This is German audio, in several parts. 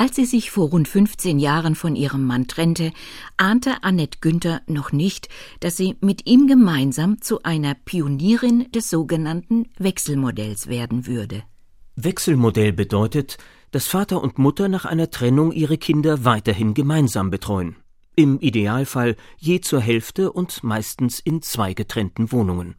Als sie sich vor rund 15 Jahren von ihrem Mann trennte, ahnte Annette Günther noch nicht, dass sie mit ihm gemeinsam zu einer Pionierin des sogenannten Wechselmodells werden würde. Wechselmodell bedeutet, dass Vater und Mutter nach einer Trennung ihre Kinder weiterhin gemeinsam betreuen. Im Idealfall je zur Hälfte und meistens in zwei getrennten Wohnungen.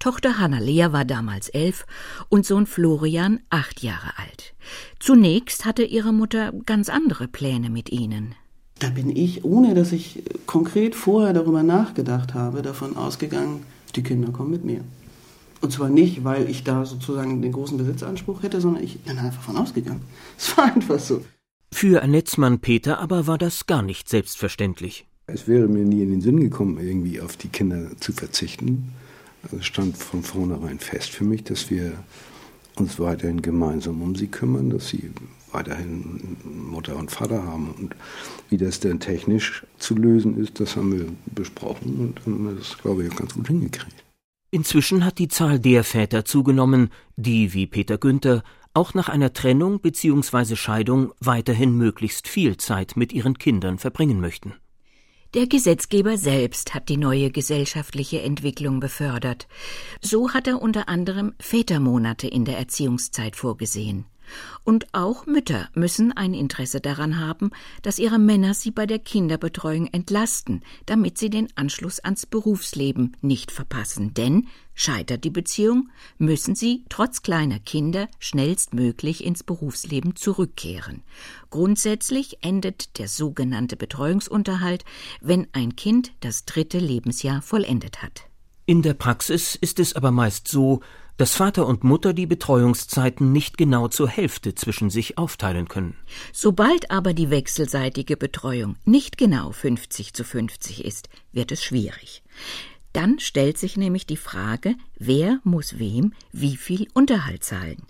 Tochter Hanna-Lea war damals elf und Sohn Florian acht Jahre alt. Zunächst hatte ihre Mutter ganz andere Pläne mit ihnen. Da bin ich, ohne dass ich konkret vorher darüber nachgedacht habe, davon ausgegangen, die Kinder kommen mit mir. Und zwar nicht, weil ich da sozusagen den großen Besitzanspruch hätte, sondern ich bin einfach davon ausgegangen. Es war einfach so. Für Annetzmann Peter aber war das gar nicht selbstverständlich. Es wäre mir nie in den Sinn gekommen, irgendwie auf die Kinder zu verzichten. Es stand von vornherein fest für mich, dass wir uns weiterhin gemeinsam um sie kümmern, dass sie weiterhin Mutter und Vater haben. Und wie das denn technisch zu lösen ist, das haben wir besprochen und haben das, glaube ich, auch ganz gut hingekriegt. Inzwischen hat die Zahl der Väter zugenommen, die, wie Peter Günther, auch nach einer Trennung bzw. Scheidung weiterhin möglichst viel Zeit mit ihren Kindern verbringen möchten. Der Gesetzgeber selbst hat die neue gesellschaftliche Entwicklung befördert. So hat er unter anderem Vätermonate in der Erziehungszeit vorgesehen. Und auch Mütter müssen ein Interesse daran haben, dass ihre Männer sie bei der Kinderbetreuung entlasten, damit sie den Anschluss ans Berufsleben nicht verpassen. Denn scheitert die Beziehung, müssen sie trotz kleiner Kinder schnellstmöglich ins Berufsleben zurückkehren. Grundsätzlich endet der sogenannte Betreuungsunterhalt, wenn ein Kind das dritte Lebensjahr vollendet hat. In der Praxis ist es aber meist so, dass Vater und Mutter die Betreuungszeiten nicht genau zur Hälfte zwischen sich aufteilen können. Sobald aber die wechselseitige Betreuung nicht genau 50 zu 50 ist, wird es schwierig. Dann stellt sich nämlich die Frage, wer muss wem wie viel Unterhalt zahlen.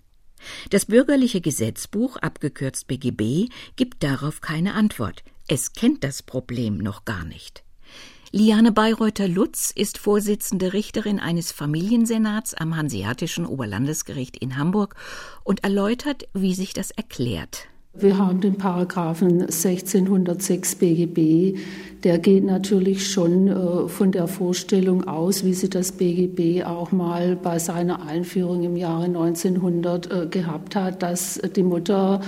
Das bürgerliche Gesetzbuch, abgekürzt BGB, gibt darauf keine Antwort. Es kennt das Problem noch gar nicht. Liane Bayreuther-Lutz ist Vorsitzende Richterin eines Familiensenats am Hanseatischen Oberlandesgericht in Hamburg und erläutert, wie sich das erklärt. Wir haben den Paragraphen 1606 BGB. Der geht natürlich schon äh, von der Vorstellung aus, wie sie das BGB auch mal bei seiner Einführung im Jahre 1900 äh, gehabt hat, dass die Mutter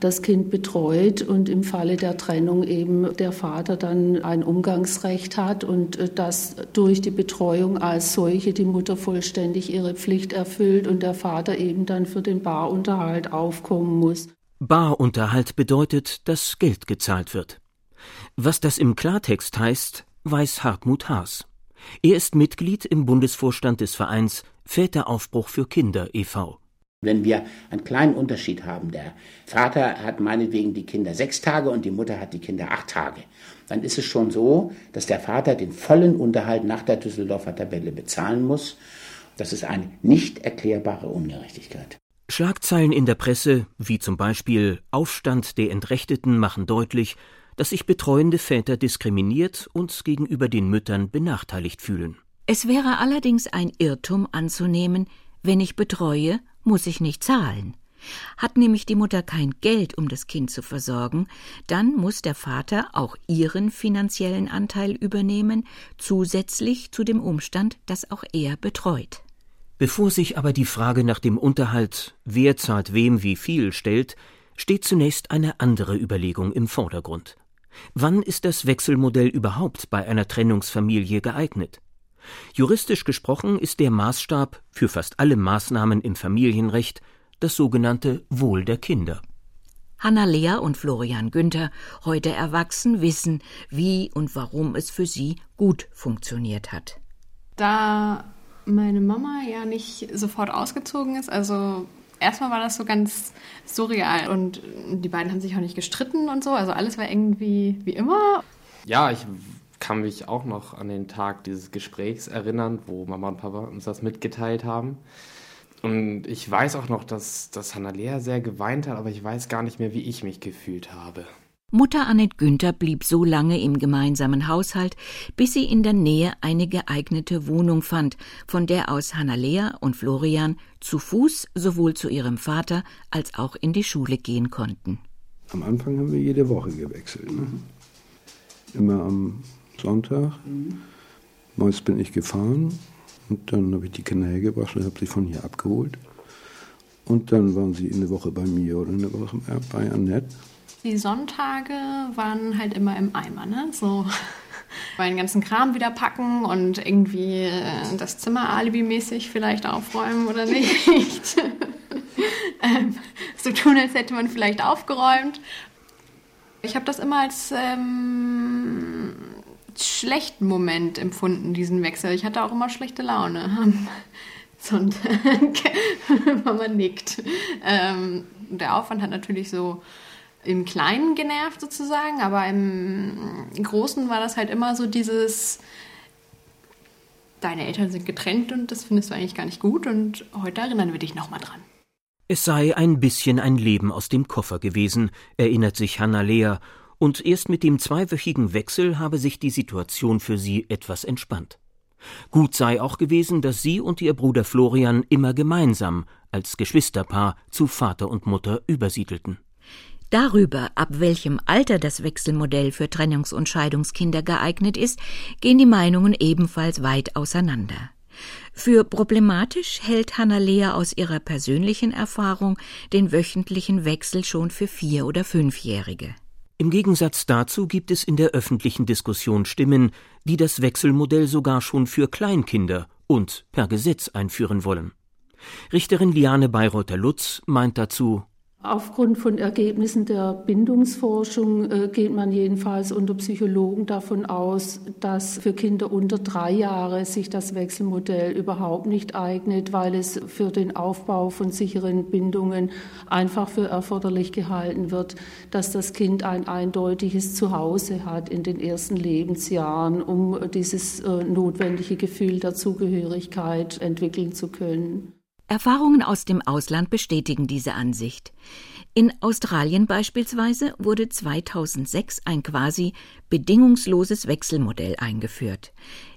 das Kind betreut und im Falle der Trennung eben der Vater dann ein Umgangsrecht hat und äh, dass durch die Betreuung als solche die Mutter vollständig ihre Pflicht erfüllt und der Vater eben dann für den Barunterhalt aufkommen muss. Barunterhalt bedeutet, dass Geld gezahlt wird. Was das im Klartext heißt, weiß Hartmut Haas. Er ist Mitglied im Bundesvorstand des Vereins Väteraufbruch für Kinder e.V. Wenn wir einen kleinen Unterschied haben, der Vater hat meinetwegen die Kinder sechs Tage und die Mutter hat die Kinder acht Tage, dann ist es schon so, dass der Vater den vollen Unterhalt nach der Düsseldorfer Tabelle bezahlen muss. Das ist eine nicht erklärbare Ungerechtigkeit. Schlagzeilen in der Presse, wie zum Beispiel Aufstand der Entrechteten, machen deutlich, dass sich betreuende Väter diskriminiert und gegenüber den Müttern benachteiligt fühlen. Es wäre allerdings ein Irrtum anzunehmen, wenn ich betreue, muss ich nicht zahlen. Hat nämlich die Mutter kein Geld, um das Kind zu versorgen, dann muss der Vater auch ihren finanziellen Anteil übernehmen, zusätzlich zu dem Umstand, dass auch er betreut. Bevor sich aber die Frage nach dem Unterhalt, wer zahlt wem wie viel, stellt, steht zunächst eine andere Überlegung im Vordergrund. Wann ist das Wechselmodell überhaupt bei einer Trennungsfamilie geeignet? Juristisch gesprochen ist der Maßstab für fast alle Maßnahmen im Familienrecht das sogenannte Wohl der Kinder. Hanna Lea und Florian Günther, heute erwachsen, wissen, wie und warum es für sie gut funktioniert hat. Da meine Mama ja nicht sofort ausgezogen ist, also erstmal war das so ganz surreal und die beiden haben sich auch nicht gestritten und so, also alles war irgendwie wie immer. Ja, ich kann mich auch noch an den Tag dieses Gesprächs erinnern, wo Mama und Papa uns das mitgeteilt haben. Und ich weiß auch noch, dass, dass Hannah sehr geweint hat, aber ich weiß gar nicht mehr, wie ich mich gefühlt habe. Mutter Annette Günther blieb so lange im gemeinsamen Haushalt, bis sie in der Nähe eine geeignete Wohnung fand, von der aus Hannah und Florian zu Fuß sowohl zu ihrem Vater als auch in die Schule gehen konnten. Am Anfang haben wir jede Woche gewechselt. Ne? Immer am Sonntag. Mhm. Meist bin ich gefahren und dann habe ich die Kinder hergebracht und habe sie von hier abgeholt. Und dann waren sie eine Woche bei mir oder eine Woche bei Annette. Die Sonntage waren halt immer im Eimer, ne? So meinen ganzen Kram wieder packen und irgendwie äh, das Zimmer alibimäßig vielleicht aufräumen oder nicht. ähm, so tun, als hätte man vielleicht aufgeräumt. Ich habe das immer als ähm, schlechten Moment empfunden, diesen Wechsel. Ich hatte auch immer schlechte Laune am Sonntag. Mama nickt. Ähm, der Aufwand hat natürlich so im Kleinen genervt sozusagen, aber im Großen war das halt immer so dieses, deine Eltern sind getrennt und das findest du eigentlich gar nicht gut und heute erinnern wir dich nochmal dran. Es sei ein bisschen ein Leben aus dem Koffer gewesen, erinnert sich Hanna Lea, und erst mit dem zweiwöchigen Wechsel habe sich die Situation für sie etwas entspannt. Gut sei auch gewesen, dass sie und ihr Bruder Florian immer gemeinsam als Geschwisterpaar zu Vater und Mutter übersiedelten. Darüber, ab welchem Alter das Wechselmodell für Trennungs- und Scheidungskinder geeignet ist, gehen die Meinungen ebenfalls weit auseinander. Für problematisch hält Hanna Lea aus ihrer persönlichen Erfahrung den wöchentlichen Wechsel schon für Vier- oder Fünfjährige. Im Gegensatz dazu gibt es in der öffentlichen Diskussion Stimmen, die das Wechselmodell sogar schon für Kleinkinder und per Gesetz einführen wollen. Richterin Liane Bayreuther Lutz meint dazu Aufgrund von Ergebnissen der Bindungsforschung äh, geht man jedenfalls unter Psychologen davon aus, dass für Kinder unter drei Jahre sich das Wechselmodell überhaupt nicht eignet, weil es für den Aufbau von sicheren Bindungen einfach für erforderlich gehalten wird, dass das Kind ein eindeutiges Zuhause hat in den ersten Lebensjahren, um dieses äh, notwendige Gefühl der Zugehörigkeit entwickeln zu können. Erfahrungen aus dem Ausland bestätigen diese Ansicht. In Australien beispielsweise wurde 2006 ein quasi bedingungsloses Wechselmodell eingeführt.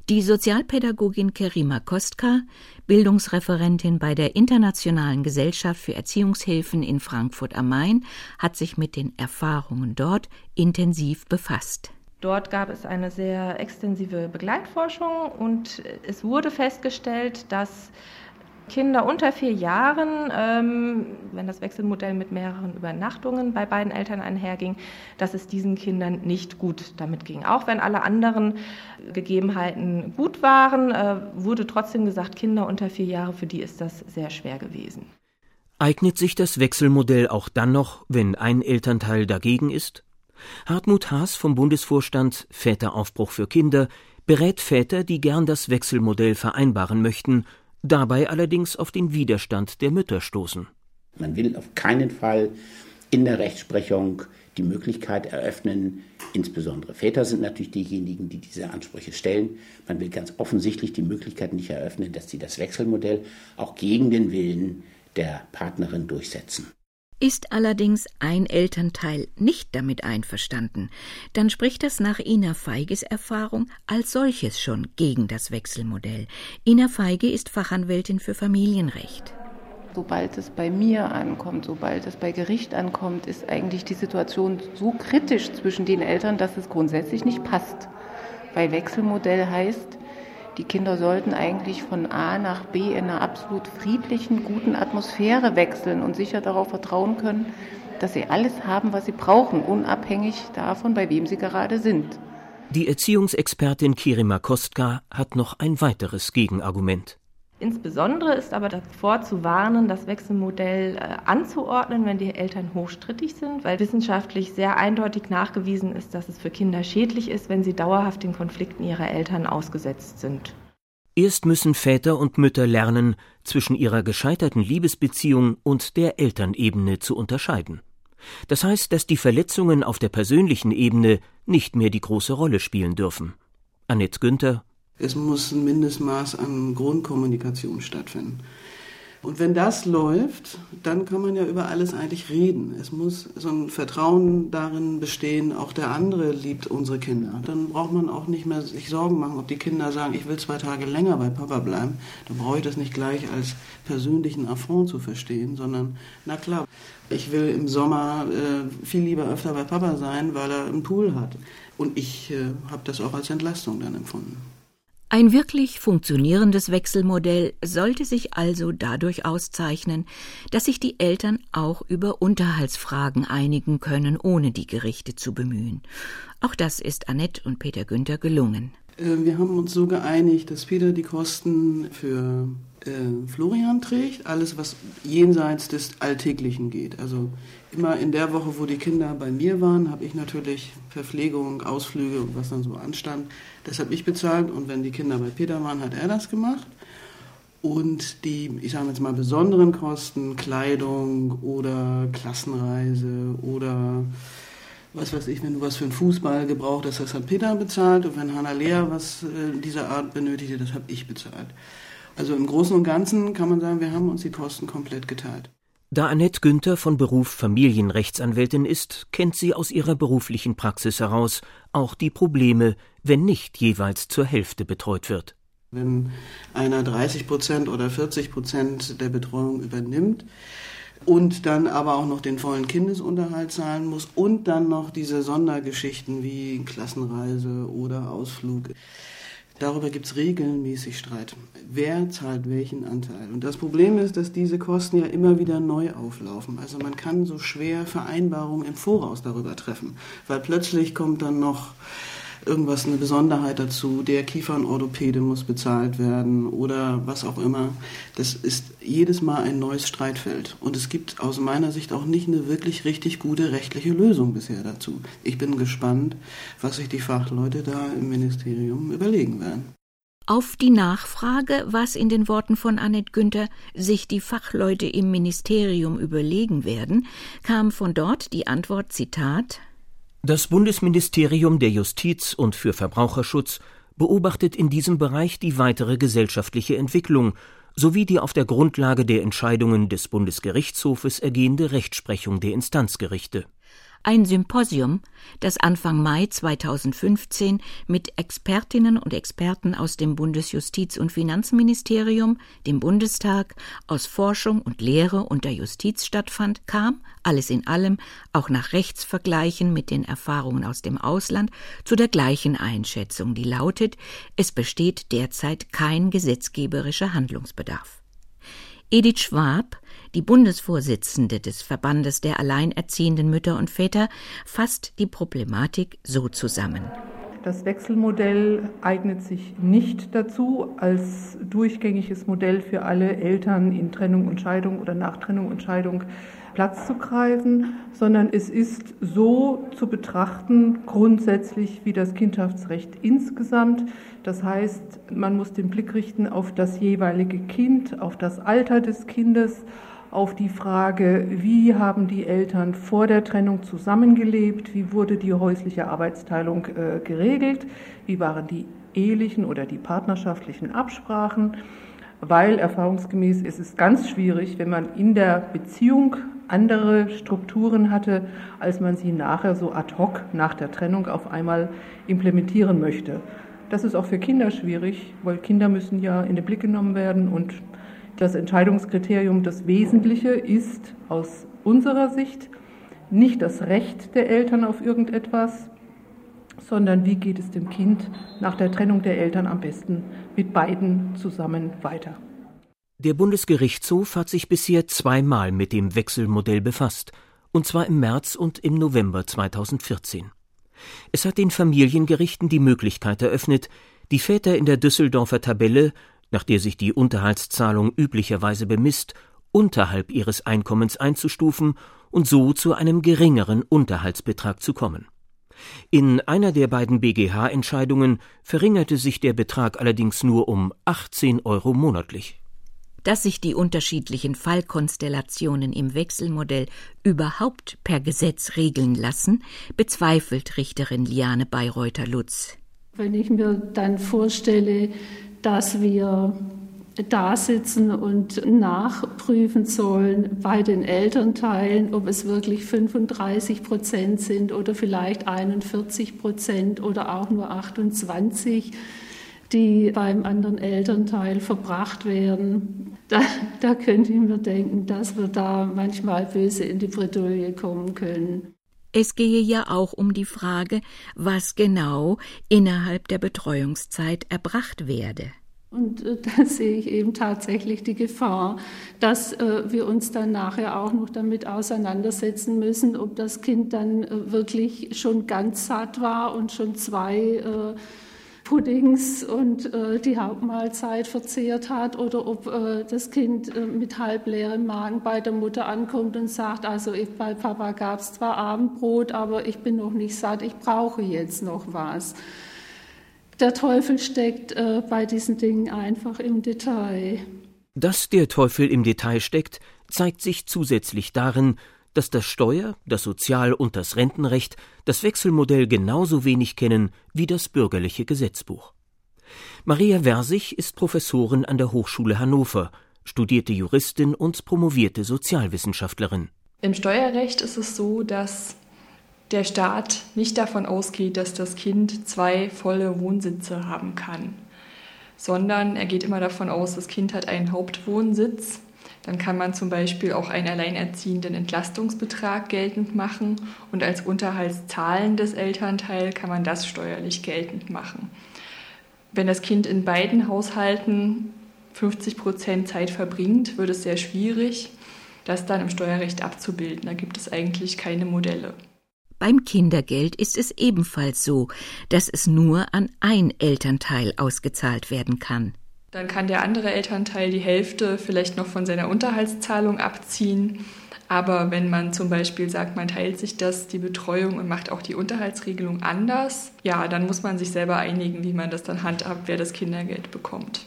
Die Sozialpädagogin Kerima Kostka, Bildungsreferentin bei der Internationalen Gesellschaft für Erziehungshilfen in Frankfurt am Main, hat sich mit den Erfahrungen dort intensiv befasst. Dort gab es eine sehr extensive Begleitforschung und es wurde festgestellt, dass Kinder unter vier Jahren, ähm, wenn das Wechselmodell mit mehreren Übernachtungen bei beiden Eltern einherging, dass es diesen Kindern nicht gut damit ging. Auch wenn alle anderen Gegebenheiten gut waren, äh, wurde trotzdem gesagt, Kinder unter vier Jahre, für die ist das sehr schwer gewesen. Eignet sich das Wechselmodell auch dann noch, wenn ein Elternteil dagegen ist? Hartmut Haas vom Bundesvorstand Väteraufbruch für Kinder berät Väter, die gern das Wechselmodell vereinbaren möchten dabei allerdings auf den Widerstand der Mütter stoßen. Man will auf keinen Fall in der Rechtsprechung die Möglichkeit eröffnen, insbesondere Väter sind natürlich diejenigen, die diese Ansprüche stellen. Man will ganz offensichtlich die Möglichkeit nicht eröffnen, dass sie das Wechselmodell auch gegen den Willen der Partnerin durchsetzen. Ist allerdings ein Elternteil nicht damit einverstanden, dann spricht das nach Ina Feiges Erfahrung als solches schon gegen das Wechselmodell. Ina Feige ist Fachanwältin für Familienrecht. Sobald es bei mir ankommt, sobald es bei Gericht ankommt, ist eigentlich die Situation so kritisch zwischen den Eltern, dass es grundsätzlich nicht passt. Weil Wechselmodell heißt, die Kinder sollten eigentlich von A nach B in einer absolut friedlichen, guten Atmosphäre wechseln und sicher darauf vertrauen können, dass sie alles haben, was sie brauchen, unabhängig davon, bei wem sie gerade sind. Die Erziehungsexpertin Kirima Kostka hat noch ein weiteres Gegenargument. Insbesondere ist aber davor zu warnen, das Wechselmodell äh, anzuordnen, wenn die Eltern hochstrittig sind, weil wissenschaftlich sehr eindeutig nachgewiesen ist, dass es für Kinder schädlich ist, wenn sie dauerhaft den Konflikten ihrer Eltern ausgesetzt sind. Erst müssen Väter und Mütter lernen, zwischen ihrer gescheiterten Liebesbeziehung und der Elternebene zu unterscheiden. Das heißt, dass die Verletzungen auf der persönlichen Ebene nicht mehr die große Rolle spielen dürfen. Annette Günther, es muss ein Mindestmaß an Grundkommunikation stattfinden. Und wenn das läuft, dann kann man ja über alles eigentlich reden. Es muss so ein Vertrauen darin bestehen, auch der andere liebt unsere Kinder. Dann braucht man auch nicht mehr sich Sorgen machen, ob die Kinder sagen, ich will zwei Tage länger bei Papa bleiben. Dann brauche ich das nicht gleich als persönlichen Affront zu verstehen, sondern na klar. Ich will im Sommer äh, viel lieber öfter bei Papa sein, weil er einen Pool hat. Und ich äh, habe das auch als Entlastung dann empfunden. Ein wirklich funktionierendes Wechselmodell sollte sich also dadurch auszeichnen, dass sich die Eltern auch über Unterhaltsfragen einigen können, ohne die Gerichte zu bemühen. Auch das ist Annette und Peter Günther gelungen. Äh, wir haben uns so geeinigt, dass Peter die Kosten für äh, Florian trägt, alles was jenseits des Alltäglichen geht. Also immer in der Woche, wo die Kinder bei mir waren, habe ich natürlich Verpflegung, Ausflüge und was dann so anstand. Das habe ich bezahlt und wenn die Kinder bei Peter waren, hat er das gemacht. Und die, ich sage jetzt mal, besonderen Kosten, Kleidung oder Klassenreise oder was weiß ich, wenn du was für einen Fußball gebraucht hast, das hat Peter bezahlt und wenn Hanna Lea was äh, dieser Art benötigte, das habe ich bezahlt. Also im Großen und Ganzen kann man sagen, wir haben uns die Kosten komplett geteilt. Da Annette Günther von Beruf Familienrechtsanwältin ist, kennt sie aus ihrer beruflichen Praxis heraus auch die Probleme, wenn nicht jeweils zur Hälfte betreut wird. Wenn einer 30 Prozent oder 40 Prozent der Betreuung übernimmt und dann aber auch noch den vollen Kindesunterhalt zahlen muss und dann noch diese Sondergeschichten wie Klassenreise oder Ausflug, Darüber gibt es regelmäßig Streit. Wer zahlt welchen Anteil? Und das Problem ist, dass diese Kosten ja immer wieder neu auflaufen. Also man kann so schwer Vereinbarungen im Voraus darüber treffen, weil plötzlich kommt dann noch irgendwas, eine Besonderheit dazu, der Kiefernorthopäde muss bezahlt werden oder was auch immer. Das ist jedes Mal ein neues Streitfeld. Und es gibt aus meiner Sicht auch nicht eine wirklich richtig gute rechtliche Lösung bisher dazu. Ich bin gespannt, was sich die Fachleute da im Ministerium überlegen werden. Auf die Nachfrage, was in den Worten von Annette Günther sich die Fachleute im Ministerium überlegen werden, kam von dort die Antwort Zitat das Bundesministerium der Justiz und für Verbraucherschutz beobachtet in diesem Bereich die weitere gesellschaftliche Entwicklung sowie die auf der Grundlage der Entscheidungen des Bundesgerichtshofes ergehende Rechtsprechung der Instanzgerichte ein Symposium, das Anfang Mai 2015 mit Expertinnen und Experten aus dem Bundesjustiz- und Finanzministerium, dem Bundestag, aus Forschung und Lehre und der Justiz stattfand, kam, alles in allem, auch nach Rechtsvergleichen mit den Erfahrungen aus dem Ausland, zu der gleichen Einschätzung, die lautet, es besteht derzeit kein gesetzgeberischer Handlungsbedarf. Edith Schwab, die Bundesvorsitzende des Verbandes der alleinerziehenden Mütter und Väter, fasst die Problematik so zusammen. Das Wechselmodell eignet sich nicht dazu, als durchgängiges Modell für alle Eltern in Trennung und Scheidung oder nach Trennung und Scheidung Platz zu greifen, sondern es ist so zu betrachten, grundsätzlich wie das Kindschaftsrecht insgesamt. Das heißt, man muss den Blick richten auf das jeweilige Kind, auf das Alter des Kindes, auf die Frage, wie haben die Eltern vor der Trennung zusammengelebt, wie wurde die häusliche Arbeitsteilung äh, geregelt, wie waren die ehelichen oder die partnerschaftlichen Absprachen? Weil erfahrungsgemäß ist es ganz schwierig, wenn man in der Beziehung andere Strukturen hatte, als man sie nachher so ad hoc nach der Trennung auf einmal implementieren möchte. Das ist auch für Kinder schwierig, weil Kinder müssen ja in den Blick genommen werden und das Entscheidungskriterium, das Wesentliche ist aus unserer Sicht nicht das Recht der Eltern auf irgendetwas, sondern wie geht es dem Kind nach der Trennung der Eltern am besten mit beiden zusammen weiter. Der Bundesgerichtshof hat sich bisher zweimal mit dem Wechselmodell befasst, und zwar im März und im November 2014. Es hat den Familiengerichten die Möglichkeit eröffnet, die Väter in der Düsseldorfer Tabelle, nach der sich die Unterhaltszahlung üblicherweise bemisst, unterhalb ihres Einkommens einzustufen und so zu einem geringeren Unterhaltsbetrag zu kommen. In einer der beiden BGH-Entscheidungen verringerte sich der Betrag allerdings nur um 18 Euro monatlich. Dass sich die unterschiedlichen Fallkonstellationen im Wechselmodell überhaupt per Gesetz regeln lassen, bezweifelt Richterin Liane Bayreuther-Lutz. Wenn ich mir dann vorstelle, dass wir da sitzen und nachprüfen sollen bei den Elternteilen, ob es wirklich 35 Prozent sind oder vielleicht 41 Prozent oder auch nur 28 die beim anderen Elternteil verbracht werden. Da, da könnte ich mir denken, dass wir da manchmal böse in die Bredouille kommen können. Es gehe ja auch um die Frage, was genau innerhalb der Betreuungszeit erbracht werde. Und äh, da sehe ich eben tatsächlich die Gefahr, dass äh, wir uns dann nachher auch noch damit auseinandersetzen müssen, ob das Kind dann äh, wirklich schon ganz satt war und schon zwei äh, Puddings und äh, die Hauptmahlzeit verzehrt hat oder ob äh, das Kind mit halb leerem Magen bei der Mutter ankommt und sagt, also ich, bei Papa gab es zwar Abendbrot, aber ich bin noch nicht satt, ich brauche jetzt noch was der Teufel steckt äh, bei diesen Dingen einfach im Detail. Dass der Teufel im Detail steckt, zeigt sich zusätzlich darin, dass das Steuer-, das Sozial- und das Rentenrecht das Wechselmodell genauso wenig kennen wie das bürgerliche Gesetzbuch. Maria Versich ist Professorin an der Hochschule Hannover, studierte Juristin und promovierte Sozialwissenschaftlerin. Im Steuerrecht ist es so, dass der Staat nicht davon ausgeht, dass das Kind zwei volle Wohnsitze haben kann, sondern er geht immer davon aus, das Kind hat einen Hauptwohnsitz. Dann kann man zum Beispiel auch einen alleinerziehenden Entlastungsbetrag geltend machen und als unterhaltszahlendes Elternteil kann man das steuerlich geltend machen. Wenn das Kind in beiden Haushalten 50 Prozent Zeit verbringt, wird es sehr schwierig, das dann im Steuerrecht abzubilden. Da gibt es eigentlich keine Modelle. Beim Kindergeld ist es ebenfalls so, dass es nur an ein Elternteil ausgezahlt werden kann. Dann kann der andere Elternteil die Hälfte vielleicht noch von seiner Unterhaltszahlung abziehen. Aber wenn man zum Beispiel sagt, man teilt sich das, die Betreuung und macht auch die Unterhaltsregelung anders, ja, dann muss man sich selber einigen, wie man das dann handhabt, wer das Kindergeld bekommt.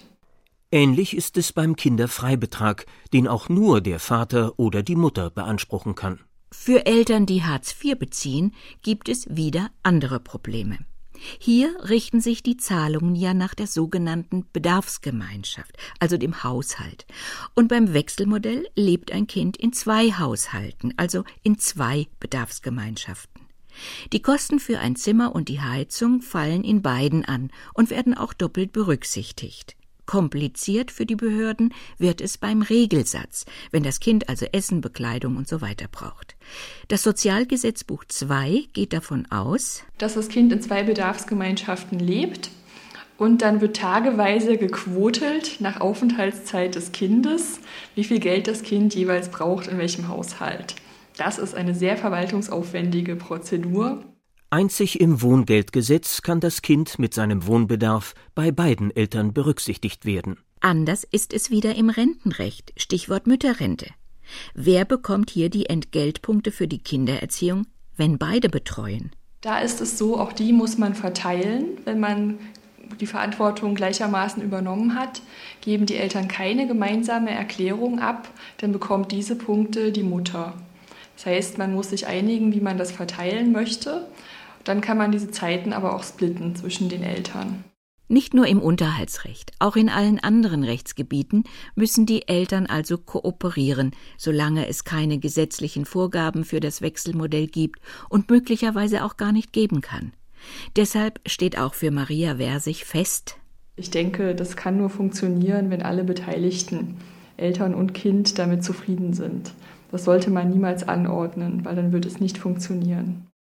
Ähnlich ist es beim Kinderfreibetrag, den auch nur der Vater oder die Mutter beanspruchen kann. Für Eltern, die Hartz IV beziehen, gibt es wieder andere Probleme. Hier richten sich die Zahlungen ja nach der sogenannten Bedarfsgemeinschaft, also dem Haushalt. Und beim Wechselmodell lebt ein Kind in zwei Haushalten, also in zwei Bedarfsgemeinschaften. Die Kosten für ein Zimmer und die Heizung fallen in beiden an und werden auch doppelt berücksichtigt. Kompliziert für die Behörden wird es beim Regelsatz, wenn das Kind also Essen, Bekleidung und so weiter braucht. Das Sozialgesetzbuch II geht davon aus, dass das Kind in zwei Bedarfsgemeinschaften lebt und dann wird tageweise gequotelt nach Aufenthaltszeit des Kindes, wie viel Geld das Kind jeweils braucht in welchem Haushalt. Das ist eine sehr verwaltungsaufwendige Prozedur. Einzig im Wohngeldgesetz kann das Kind mit seinem Wohnbedarf bei beiden Eltern berücksichtigt werden. Anders ist es wieder im Rentenrecht, Stichwort Mütterrente. Wer bekommt hier die Entgeltpunkte für die Kindererziehung, wenn beide betreuen? Da ist es so, auch die muss man verteilen, wenn man die Verantwortung gleichermaßen übernommen hat, geben die Eltern keine gemeinsame Erklärung ab, dann bekommt diese Punkte die Mutter. Das heißt, man muss sich einigen, wie man das verteilen möchte. Dann kann man diese Zeiten aber auch splitten zwischen den Eltern. Nicht nur im Unterhaltsrecht, auch in allen anderen Rechtsgebieten müssen die Eltern also kooperieren, solange es keine gesetzlichen Vorgaben für das Wechselmodell gibt und möglicherweise auch gar nicht geben kann. Deshalb steht auch für Maria Versich fest, ich denke, das kann nur funktionieren, wenn alle Beteiligten, Eltern und Kind, damit zufrieden sind. Das sollte man niemals anordnen, weil dann wird es nicht funktionieren.